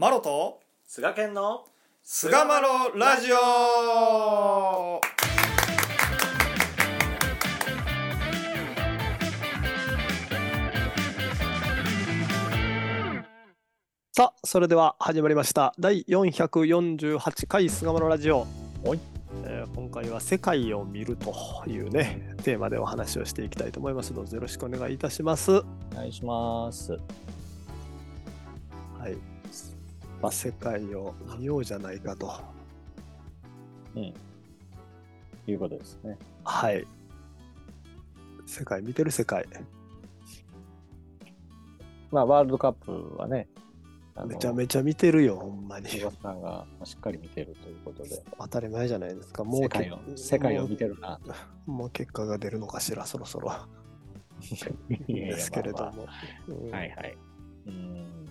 マロと菅健の菅マロラジオ。さあそれでは始まりました。第448回菅マロラジオ。はい。えー今回は世界を見るというねテーマでお話をしていきたいと思います。のでよろしくお願いいたします。お願いします。はい、まあ、世界を見ようじゃないかと。いうことですね。はい。世界見てる世界。まあ、ワールドカップはね、めちゃめちゃ見てるよほんまに。岩田さんがしっかり見てるということで、当たり前じゃないですか。もう世界をけ世界を見てるな。もうもう結果が出るのかしらそろそろ。ですけれどまあも、はいはい。うん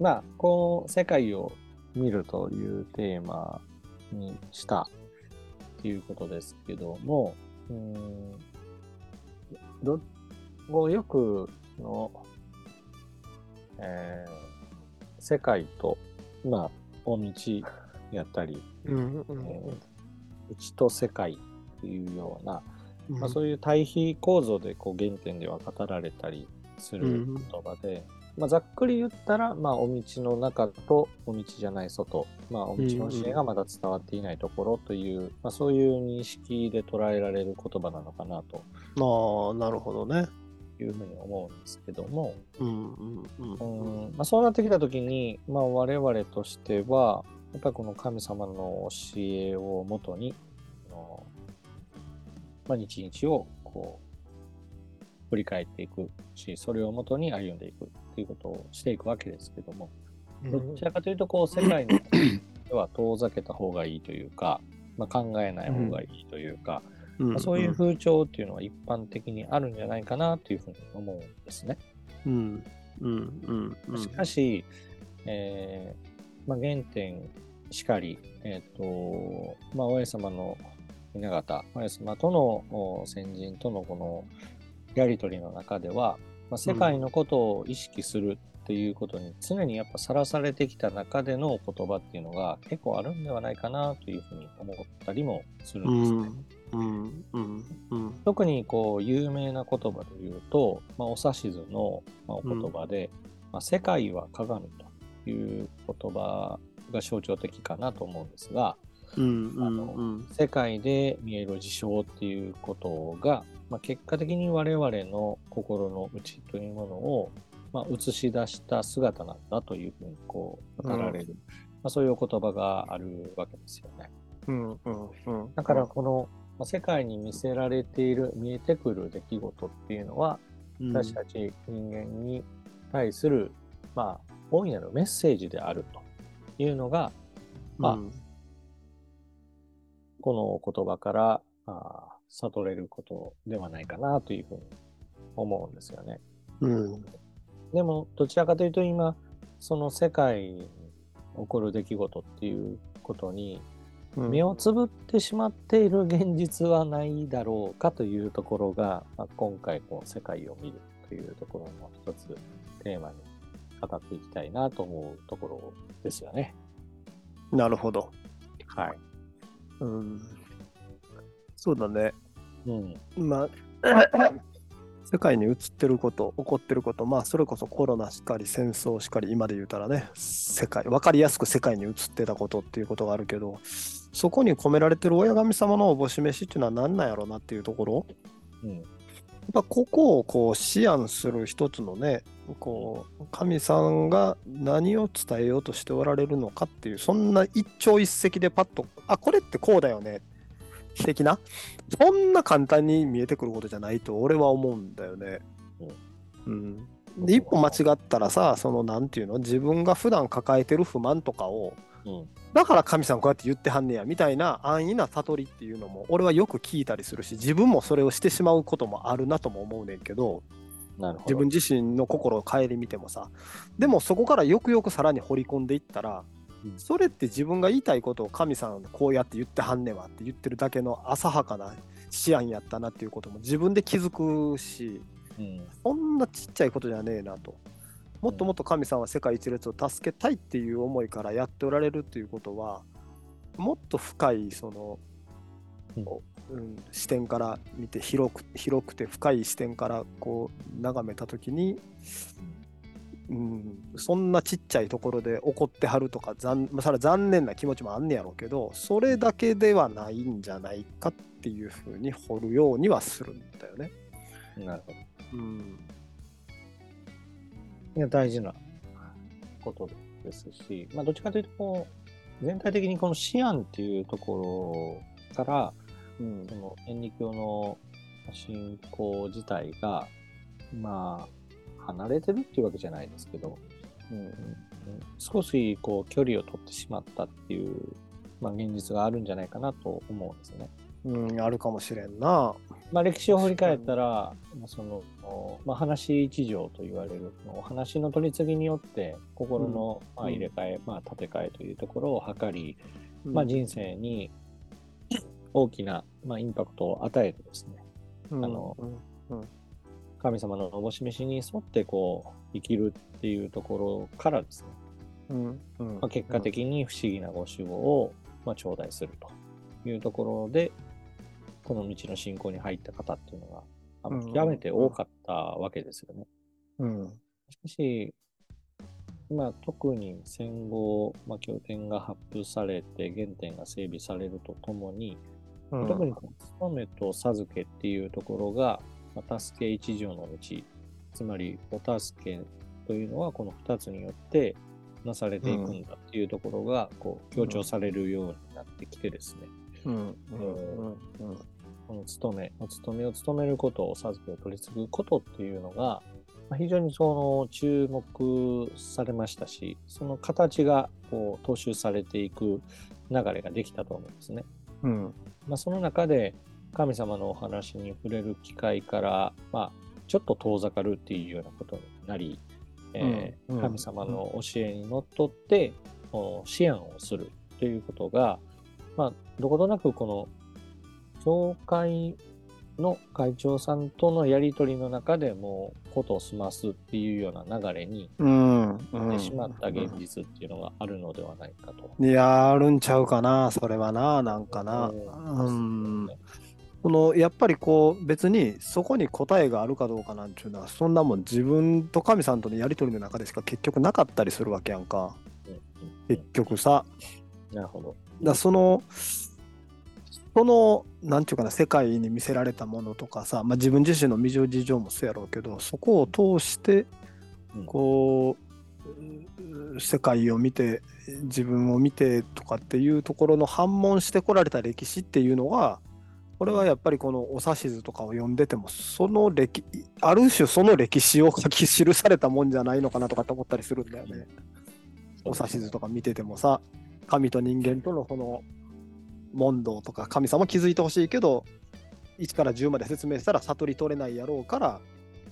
まあ、この世界を見るというテーマにしたっていうことですけども、うんどよくの、えー世界と、まあ、大道やったり、うんうん。えーうちと世界っていうような、うん。まあ、そういう対比構造でこう原点では語られたりする言葉で、まあ、ざっくり言ったら、まあ、お道の中とお道じゃない外、まあ、お道の教えがまだ伝わっていないところという、まあ、そういう認識で捉えられる言葉なのかなと。ああなるほどね。いうふうに思うんですけども、うんうんうんうん。まあ、そうなってきた時に、まあ、我々としてはやっぱりこの神様の教えをもとにまあ、日々をこう振り返っていくしそれをもとに歩んでいくっていうことをしていくわけですけどもどちらかというとこう世界のでは遠ざけた方がいいというか、まあ、考えない方がいいというか、うん。まあ、そういう風潮っていうのは一般的にあるんじゃないかなというふうに思うんですね。うん。うん。うん。うん。しかし、えーまあ、原点しかり、えっ、と、まあ、親様の皆方、親様とのお先人とのこのやりとりの中では、まあ、世界のことを意識するっていうことに常にやっぱさらされてきた中でのお言葉っていうのが結構あるんではないかなというふうに思ったりもするうんですね。ん。うん。うん。うん。特にこう有名な言葉で言うと、まあ、お指図のまあお言葉で、まあ、世界は鏡という言葉が象徴的かなと思うんですが、うん。うあのん。うん世界で見える事象っていうことが、まあ、結果的に我々の心の内というものを、まあ、映し出した姿なんだというふうにこう語られる、まあ、そういうお言葉があるわけですよね。うんうんうん。だからこの、まあ世界に見せられている見えてくる出来事っていうのは私たち人間に対する、まあ、大いなるメッセージであるというのが、まあうん。このお言葉からあー悟れることではないかなというふうに思うんですよね。うんでも、どちらかというと今、その世界に起こる出来事っていうことにうん目をつぶってしまっている現実はないだろうかというところが、まあ、今回こう世界を見るというところの一つテーマに語っていきたいなと思うところですよね。なるほどはい。うんそうだねうん。まあ 世界に映ってること起こってることまあそれこそコロナしかり戦争しかり今で言うたらね世界分かりやすく世界に映ってたことっていうことがあるけどそこに込められてる親神様のおぼし飯っていうのは何なんやろうなっていうところうん。やっぱここをこう思案する一つのねこう神さんが何を伝えようとしておられるのかっていうそんな一朝一夕でパッとあこれってこうだよね的な？そんな簡単に見えてくることじゃないと俺は思うんだよね。うん、で一歩間違ったらさそのなんていうの？自分が普段抱えてる不満とかをうん。だから神さんこうやって言ってはんねやみたいな安易な悟りっていうのも俺はよく聞いたりするし自分もそれをしてしまうこともあるなとも思うねんけどなるほど。自分自身の心を顧みてもさでもそこからよくよくさらに掘り込んでいったらうん。それって自分が言いたいことを神さんこうやって言ってはんねんわって言ってるだけの浅はかな思案やったなっていうことも自分で気づくしうん。そんなちっちゃいことじゃねえなと。もっともっと神さんは世界一列を助けたいっていう思いからやっておられるっていうことはもっと深いその、うん視点から見て広く広くて深い視点からこう眺めた時に、うん、そんなちっちゃいところで怒ってはるとか残,、まあ、それは残念な気持ちもあんねやろうけどそれだけではないんじゃないかっていうふうに掘るようにはするんだよね。なるほど。うんいや、大事なことですし、まあ、どっちかというと、こう、全体的にこの思案っていうところから、うんその天理教の信仰自体が、まあ、離れてるっていうわけじゃないですけど、うんうんうん、少しこう距離を取ってしまったっていう、まあ、現実があるんじゃないかなと思うんですね。うん、あるかもしれんな。まあ、歴史を振り返ったら、まあそのまあ、話一条と言われるお話の取り次ぎによって心の、まあ、入れ替え、まあ、建て替えというところを図り、まあ、人生に大きな、まあ、インパクトを与えてですねうん。あのうん神様のおぼし飯に沿ってこう生きるっていうところからですね、うんうん。まあ、結果的に不思議なご守護を、まあ、頂戴するというところでこの道の信仰に入った方っていうのが極めて多かったわけですよね。うん。しかし、まあ、特に戦後、まあ、経典が発布されて原点が整備されるとともに、うん特にこの務めと授けっていうところが、まあ、助け一条の道、つまりお助けというのはこの2つによってなされていくんだっていうところがこう強調されるようになってきてですね、この務め、お務めを務めること、お授けを取り継ぐことっていうのが、まあ非常にその注目されましたし、その形がこう踏襲されていく流れができたと思うんですね。うん。まあ、その中で神様のお話に触れる機会から、まあ、ちょっと遠ざかるっていうようなことになり、え神様の教えにのっとって、こう思案をするということが、まあ、どことなくこの教会の会長さんとのやり取りの中でもうことを済ますっていうような流れにうんなってしまった現実っていうのがあるのではないかと。いやあるんちゃうかなそれはななんかな。うんこのやっぱりこう別にそこに答えがあるかどうかなんていうのはそんなもん自分と神さんとのやり取りの中でしか結局なかったりするわけやんか。うん。うん結局さ。なるほど。だそのそのなんていうかな世界に見せられたものとかさ、まあ、自分自身の未情事情もそうやろうけどそこを通してうん。こう、う世界を見て自分を見てとかっていうところの反問してこられた歴史っていうのはこれはやっぱりこのお指図とかを読んでてもその歴ある種その歴史を書き記されたもんじゃないのかなとかって思ったりするんだよね。お指図とか見ててもさ神と人間とのこの問答とか神様気づいてほしいけど1から10まで説明したら悟り取れないやろうから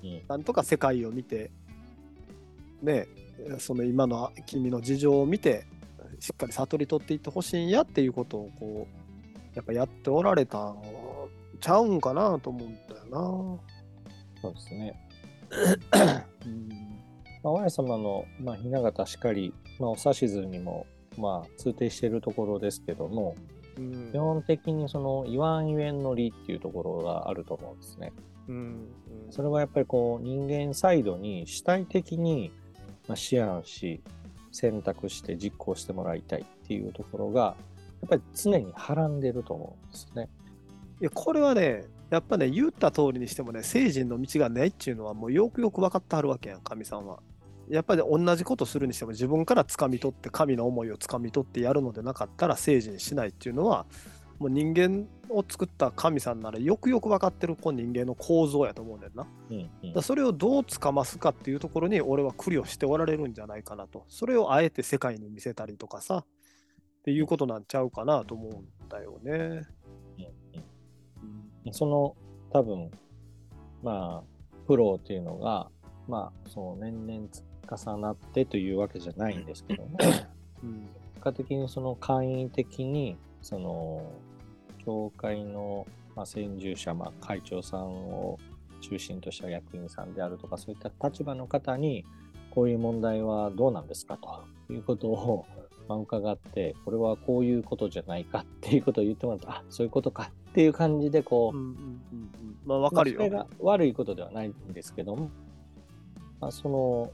うんなんとか世界を見てねその今の君の事情を見てしっかり悟り取っていってほしいんやっていうことをこうやっぱやっておられたんちゃうんかなと思うんだよそうですね。な。うんまあ、親様の、まあ、雛形しかり、まあ、お指図にも、まあ、通底しているところですけども、うん基本的にその言わんゆえんの理っていうところがあると思うんですね。うんそれはやっぱりこう人間サイドに主体的にまあ思案し選択して実行してもらいたいっていうところがやっぱり常にはらんでると思うんですね。いやこれはねやっぱね言った通りにしてもね聖人の道がないっていうのはもうよくよく分かってはるわけやん神さんは。やっぱり同じことするにしても自分から掴み取って神の思いを掴み取ってやるのでなかったら聖人しないっていうのはもう人間を作った神さんならよくよく分かってるこの人間の構造やと思うんだよな。うんうんらそれをどうつかますかっていうところに俺は苦慮しておられるんじゃないかなと。それをあえて世界に見せたりとかさっていうことなんちゃうかなと思うんだよね。うんその多分まあプロっていうのがまあそう年々重なってというわけじゃないんですけどもうん結果的にその簡易的にその教会の、まあ、先住者、まあ、会長さんを中心とした役員さんであるとかそういった立場の方にこういう問題はどうなんですかということを、まあ、伺って、これはこういうことじゃないかっていうことを言ってもらったら、あそういうことかっていう感じで、こう、うんうんうんうん。まあわかるよ。まあそれが悪いことではないんですけども、まあ、その、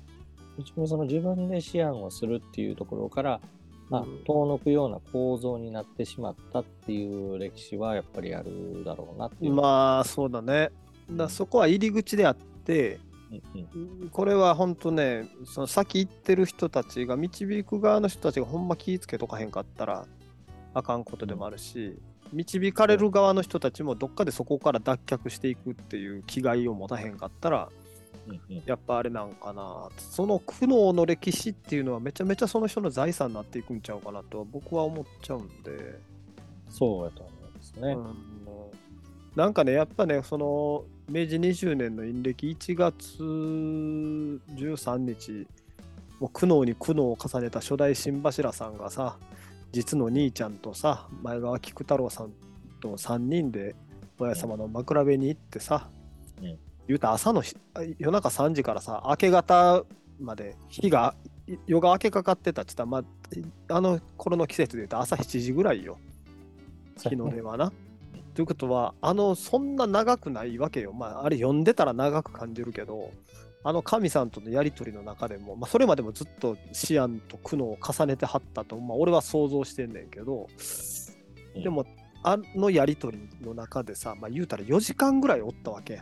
一応その自分で思案をするっていうところから、まあうん、遠のくような構造になってしまったっていう歴史はやっぱりあるだろうなっていう。まあそうだね。だそこは入り口であって、うんうんこれは本当ね、その先行ってる人たちが導く側の人たちがほんま気ぃつけとかへんかったらあかんことでもあるし、導かれる側の人たちもどっかでそこから脱却していくっていう気概を持たへんかったら、うんうんやっぱあれなんかな。その苦悩の歴史っていうのはめちゃめちゃその人の財産になっていくんちゃうかなとは僕は思っちゃうんで。そうやと思うんですね。うんなんかね、やっぱね、その明治20年の陰暦1月13日、もう苦悩に苦悩を重ねた初代新柱さんがさ、実の兄ちゃんとさ、前川菊太郎さんと3人で親様の枕辺に行ってさ、うん。言うたら朝のひ夜中3時からさ、明け方まで日が、夜が明けかかってたって言ったら、まあ、あの頃の季節で言うと朝7時ぐらいよ、日の出はな。ということは、あの、そんな長くないわけよ。まあ、あれ読んでたら長く感じるけど、あの神さんとのやりとりの中でも、まあ、それまでもずっと思案と苦悩を重ねてはったと、まあ、俺は想像してんねんけど、うんでも、あのやりとりの中でさ、まあ、言うたら4時間ぐらいおったわけ。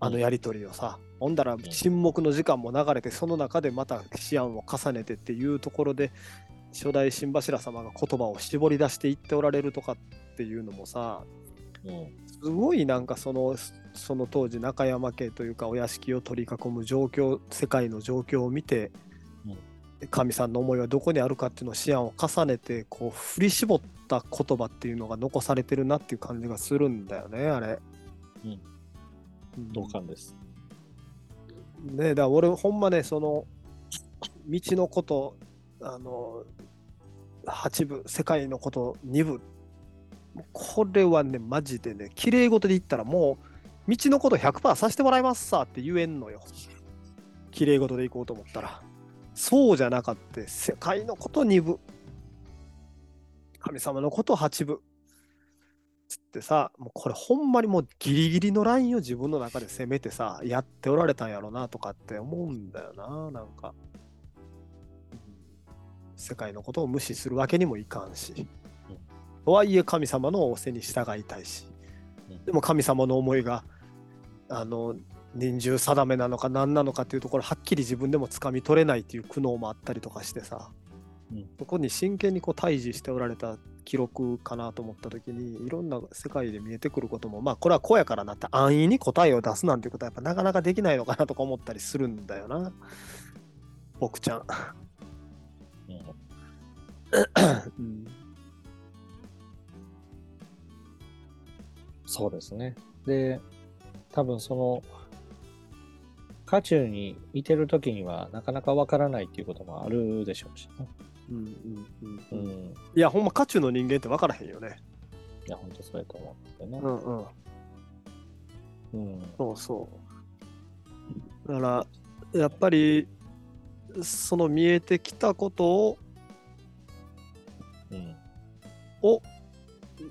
あのやりとりをさ。ほんだら沈黙の時間も流れて、その中でまた思案を重ねてっていうところで、初代新柱様が言葉を絞り出していっておられるとかっていうのもさ、うんすごいなんかそのその当時中山家というかお屋敷を取り囲む状況世界の状況を見て、神さんの思いはどこにあるかっていうのを思案を重ねてこう振り絞った言葉っていうのが残されてるなっていう感じがするんだよねあれ。うんうん同感です。ねだから俺ほんまねその道のことあの8部世界のこと2部これはねマジでね綺麗事で言ったらもう道のこと100%させてもらいますさって言えんのよ。綺麗事でいこうと思ったら。そうじゃなかって世界のこと2部神様のこと8部つってさもうこれほんまにもうギリギリのラインを自分の中で攻めてさやっておられたんやろなとかって思うんだよななんか、世界のことを無視するわけにもいかんし、とはいえ神様の仰せに従いたいし、うん。でも神様の思いがあの人獣定めなのか何なのかっていうところはっきり自分でもつかみ取れないっていう苦悩もあったりとかしてさ、うん。そこに真剣にこう対峙しておられた記録かなと思った時にいろんな世界で見えてくることもまあこれは子やからなって安易に答えを出すなんていうことはやっぱなかなかできないのかなとか思ったりするんだよな。僕ちゃん。うん。うんそうですね。で、多分その、渦中にいてる時にはなかなかわからないっていうこともあるでしょうしね。うんうんううんうんん。いやほんま渦中の人間って分からへんよね。いや、本当そうやと思うんですよね。んうんうん。そうそう。だから、やっぱり、その見えてきたことを、うん。を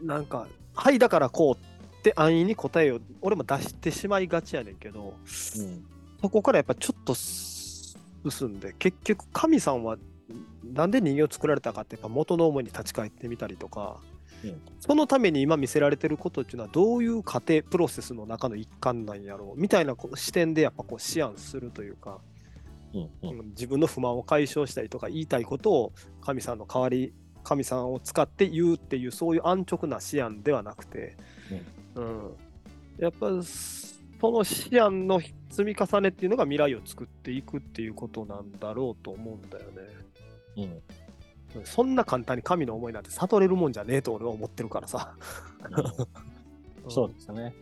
なんか、はい、だからこうって安易に答えを、俺も出してしまいがちやねんけど、うん。そこからやっぱちょっと進んで、結局、神さんはなんで人形を作られたかって、やっぱ元の思いに立ち返ってみたりとか、うんそのために今見せられてることっていうのはどういう過程プロセスの中の一環なんやろうみたいな視点でやっぱこう思案するというか、うん。うん。うん自分の不満を解消したりとか言いたいことを神さんの代わり神さんを使って言うっていうそういう安直な思案ではなくて、うんやっぱその思案の積み重ねっていうのが未来を作っていくっていうことなんだろうと思うんだよね。うん。そんな簡単に神の思いなんて悟れるもんじゃねえと俺は思ってるからさ。そうですね。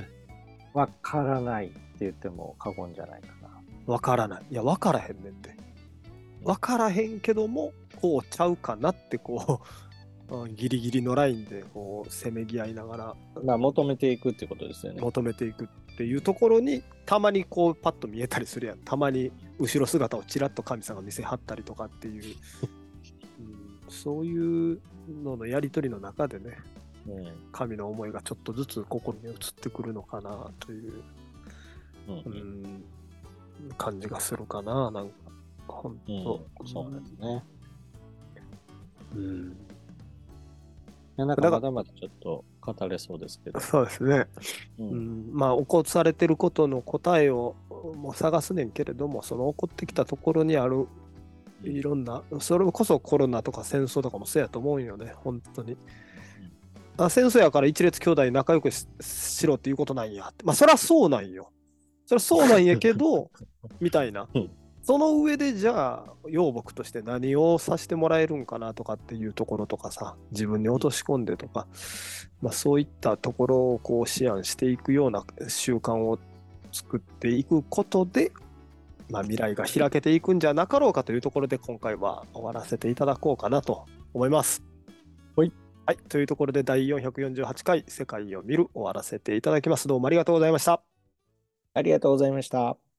わからないって言っても過言じゃないかな。わからない。いや、わからへんねんって。わからへんけども、こうちゃうかなって、こう、うんギリギリのラインでこうせめぎ合いながらまあ、求めていくっていうことですよね。求めていくっっていうところにたまにこうパッと見えたりするやん。たまに後ろ姿をちらっと神さんが見せはったりとかっていう、うん、そういうののやり取りの中でねうん。神の思いがちょっとずつ心に移ってくるのかなという、うんううんん、感じがするかななんか。本うん。当、そうですね。うん、いやなんかまだまだちょっと語れそうですけど。そうですねううんん、まあ起こされてることの答えをもう探すねんけれどもその起こってきたところにあるいろんなそれこそコロナとか戦争とかもそうやと思うんよね本当に。あ戦争やから一列兄弟仲良くししろっていうことなんやってまあそりゃそうなんよ。そりゃそうなんやけど みたいなうん。その上でじゃあ養牧として何をさせてもらえるんかなとかっていうところとかさ自分に落とし込んでとか、まあ、そういったところをこう思案していくような習慣を作っていくことで、まあ、未来が開けていくんじゃなかろうかというところで今回は終わらせていただこうかなと思います。はい。はい、というところで第448回「世界を見る」終わらせていただきます。どうもありがとうございました。ありがとうございました。